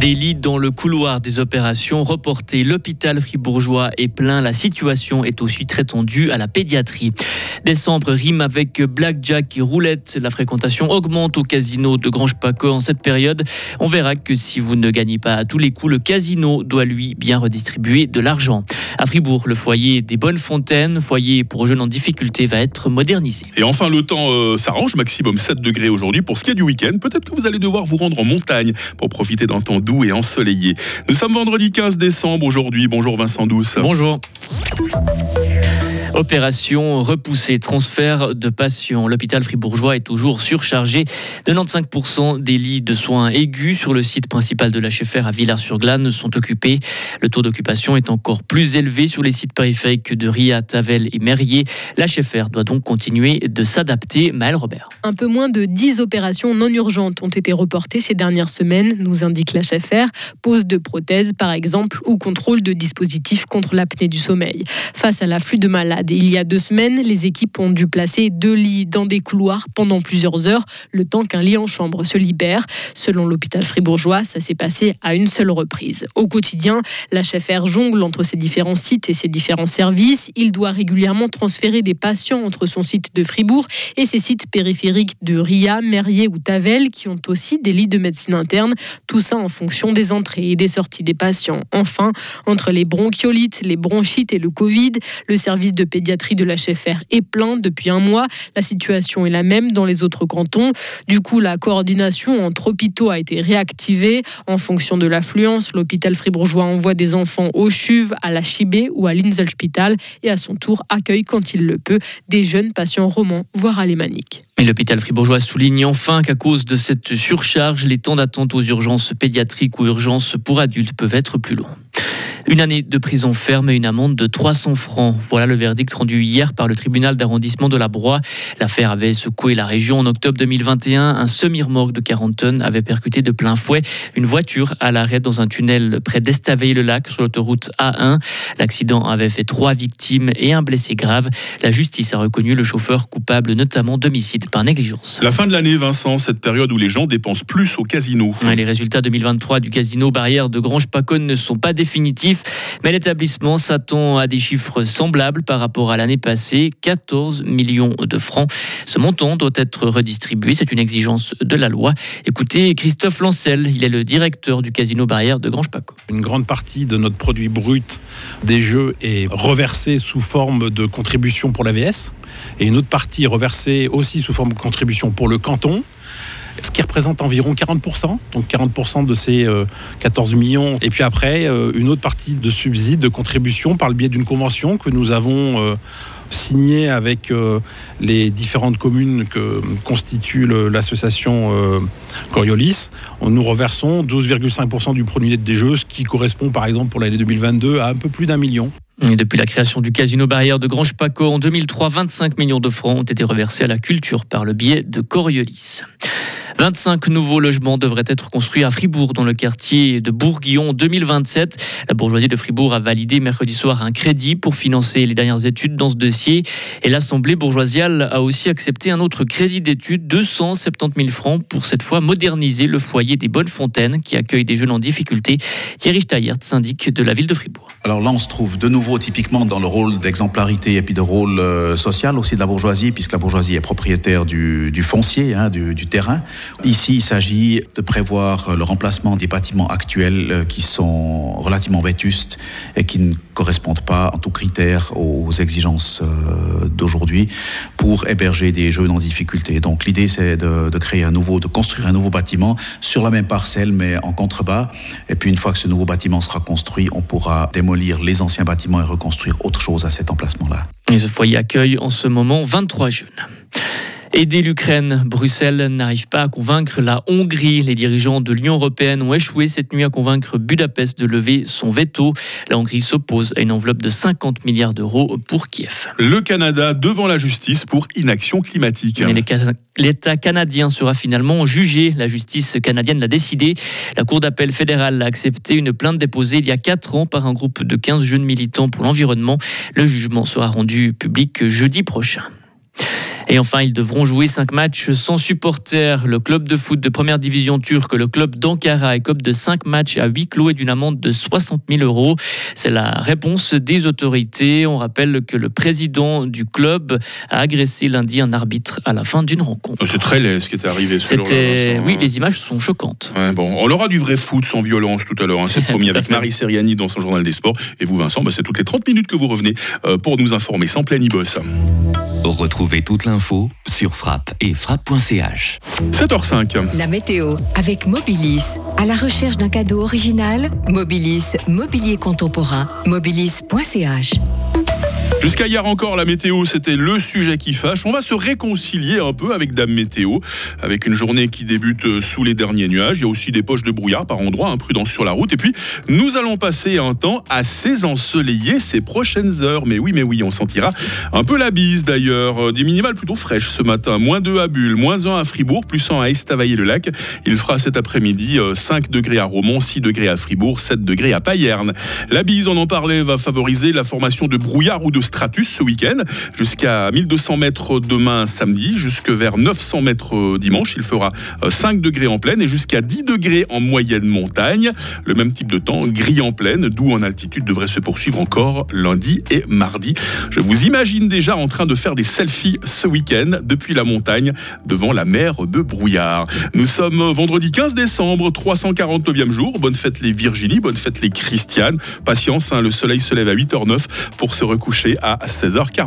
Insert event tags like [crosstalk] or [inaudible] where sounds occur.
Des dans le couloir des opérations reportées. L'hôpital fribourgeois est plein. La situation est aussi très tendue à la pédiatrie. Décembre rime avec blackjack et roulette. La fréquentation augmente au casino de Grange-Paco en cette période. On verra que si vous ne gagnez pas à tous les coups, le casino doit lui bien redistribuer de l'argent. À Fribourg, le foyer des Bonnes Fontaines, foyer pour jeunes en difficulté, va être modernisé. Et enfin, le temps euh, s'arrange, maximum 7 degrés aujourd'hui pour ce qui est du week-end. Peut-être que vous allez devoir vous rendre en montagne pour profiter d'un temps doux et ensoleillé. Nous sommes vendredi 15 décembre aujourd'hui. Bonjour Vincent Douce. Bonjour. Opération repoussée, transfert de patients. L'hôpital fribourgeois est toujours surchargé. 95% des lits de soins aigus sur le site principal de l'HFR à Villars-sur-Glane sont occupés. Le taux d'occupation est encore plus élevé sur les sites périphériques de Ria, Tavel et Merrier. L'HFR doit donc continuer de s'adapter. Maël Robert. Un peu moins de 10 opérations non urgentes ont été reportées ces dernières semaines, nous indique l'HFR. Pose de prothèses, par exemple, ou contrôle de dispositifs contre l'apnée du sommeil. Face à l'afflux de malades, il y a deux semaines, les équipes ont dû placer deux lits dans des couloirs pendant plusieurs heures, le temps qu'un lit en chambre se libère. Selon l'hôpital fribourgeois, ça s'est passé à une seule reprise. Au quotidien, chef jongle entre ses différents sites et ses différents services. Il doit régulièrement transférer des patients entre son site de Fribourg et ses sites périphériques de Ria, Merrier ou Tavel, qui ont aussi des lits de médecine interne. Tout ça en fonction des entrées et des sorties des patients. Enfin, entre les bronchiolites, les bronchites et le Covid, le service de pédiatrie de l'HFR est plein depuis un mois. La situation est la même dans les autres cantons. Du coup, la coordination entre hôpitaux a été réactivée. En fonction de l'affluence, l'hôpital fribourgeois envoie des enfants au CHUV, à la Chibé ou à l'Inselspital et à son tour accueille quand il le peut des jeunes patients romans, voire alémaniques. Mais l'hôpital fribourgeois souligne enfin qu'à cause de cette surcharge, les temps d'attente aux urgences pédiatriques ou urgences pour adultes peuvent être plus longs. Une année de prison ferme et une amende de 300 francs. Voilà le verdict rendu hier par le tribunal d'arrondissement de la Broye. L'affaire avait secoué la région en octobre 2021. Un semi-remorque de 40 tonnes avait percuté de plein fouet une voiture à l'arrêt dans un tunnel près d'Estaveil-le-Lac sur l'autoroute A1. L'accident avait fait trois victimes et un blessé grave. La justice a reconnu le chauffeur coupable notamment d'homicide par négligence. La fin de l'année, Vincent, cette période où les gens dépensent plus au casino. Les résultats 2023 du casino Barrière de Grange-Pacône ne sont pas définitifs mais l'établissement s'attend à des chiffres semblables par rapport à l'année passée, 14 millions de francs. Ce montant doit être redistribué, c'est une exigence de la loi. Écoutez Christophe Lancel, il est le directeur du Casino Barrière de Grange-Paco. Une grande partie de notre produit brut des jeux est reversée sous forme de contribution pour l'AVS et une autre partie est reversée aussi sous forme de contribution pour le canton ce qui représente environ 40%, donc 40% de ces 14 euh, millions. Et puis après, euh, une autre partie de subsides, de contributions par le biais d'une convention que nous avons euh, signée avec les différentes communes que constitue l'association Coriolis. Nous reversons 12,5% du produit net des jeux, ce qui correspond par exemple pour l'année 2022 à un peu plus d'un million. depuis la création du casino barrière de Grange-Paco en 2003, 25 millions de francs ont été reversés à la culture par le biais de Coriolis. 25 nouveaux logements devraient être construits à Fribourg, dans le quartier de Bourguillon, en 2027. La bourgeoisie de Fribourg a validé mercredi soir un crédit pour financer les dernières études dans ce dossier. Et l'Assemblée bourgeoisiale a aussi accepté un autre crédit d'études, 270 000 francs, pour cette fois moderniser le foyer des Bonnes Fontaines, qui accueille des jeunes en difficulté. Thierry Steyert, syndic de la ville de Fribourg. Alors là, on se trouve de nouveau typiquement dans le rôle d'exemplarité et puis de rôle euh, social aussi de la bourgeoisie, puisque la bourgeoisie est propriétaire du, foncier, hein, du terrain. Ici, il s'agit de prévoir le remplacement des bâtiments actuels euh, qui sont relativement vétustes et qui ne correspondent pas en tout critère aux exigences euh, d'aujourd'hui pour héberger des jeunes en difficulté. Donc l'idée, c'est de, créer un nouveau, de construire un nouveau bâtiment sur la même parcelle, mais en contrebas. Et puis une fois que ce nouveau bâtiment sera construit, on pourra démolir les anciens bâtiments et reconstruire autre chose à cet emplacement-là. Et ce foyer accueille en ce moment 23 jeunes. Aider l'Ukraine, Bruxelles n'arrive pas à convaincre la Hongrie. Les dirigeants de l'Union européenne ont échoué cette nuit à convaincre Budapest de lever son veto. La Hongrie s'oppose à une enveloppe de 50 milliards d'euros pour Kiev. Le Canada devant la justice pour inaction climatique. L'État canadien sera finalement jugé. La justice canadienne l'a décidé. La Cour d'appel fédérale a accepté une plainte déposée il y a 4 ans par un groupe de 15 jeunes militants pour l'environnement. Le jugement sera rendu public jeudi prochain. Et enfin, ils devront jouer cinq matchs sans supporters. Le club de foot de première division turque, le club d'Ankara, écope de cinq matchs à huis clos et d'une amende de 60 000 euros. C'est la réponse des autorités. On rappelle que le président du club a agressé lundi un arbitre à la fin d'une rencontre. C'est très laid ce qui est arrivé ce jour-là. Oui, les images sont choquantes. bon, on aura du vrai foot sans violence tout à l'heure. Hein. C'est [laughs] promis avec Marie Seriani dans son journal des sports. Et vous, Vincent, bah, c'est toutes les 30 minutes que vous revenez euh, pour nous informer sans plein boss. Retrouvez toute l'info sur frappe et frappe.ch. 7h05. La météo avec Mobilis. À la recherche d'un cadeau original, Mobilis, mobilier contemporain, mobilis.ch. Jusqu'à hier encore, la météo, c'était le sujet qui fâche. On va se réconcilier un peu avec Dame Météo, avec une journée qui débute sous les derniers nuages. Il y a aussi des poches de brouillard par endroits, imprudence sur la route. Et puis, nous allons passer un temps assez ensoleillé ces prochaines heures. Mais oui, mais oui, on sentira un peu la bise d'ailleurs. Euh, des minimales plutôt fraîches ce matin. Moins 2 à Bulle, moins 1 à Fribourg, plus 1 à Estavayer-le-Lac. Il fera cet après-midi 5 euh, degrés à Romont, 6 degrés à Fribourg, 7 degrés à Payerne. La bise, on en parlait, va favoriser la formation de brouillard ou de stratus ce week-end, jusqu'à 1200 mètres demain samedi, jusque vers 900 mètres euh, dimanche. Il fera 5 euh, degrés en pleine et jusqu'à 10 degrés en moyenne montagne. Le même type de temps, gris en pleine, d'où en altitude devrait se poursuivre encore lundi et mardi. Je vous imagine déjà en train de faire des selfies ce week-end depuis la montagne devant la mer de brouillard. Nous sommes vendredi 15 décembre, 349e jour. Bonne fête les Virginie, bonne fête les Christiane. Patience, hein, le soleil se lève à 8h09 pour se recoucher à 16h40.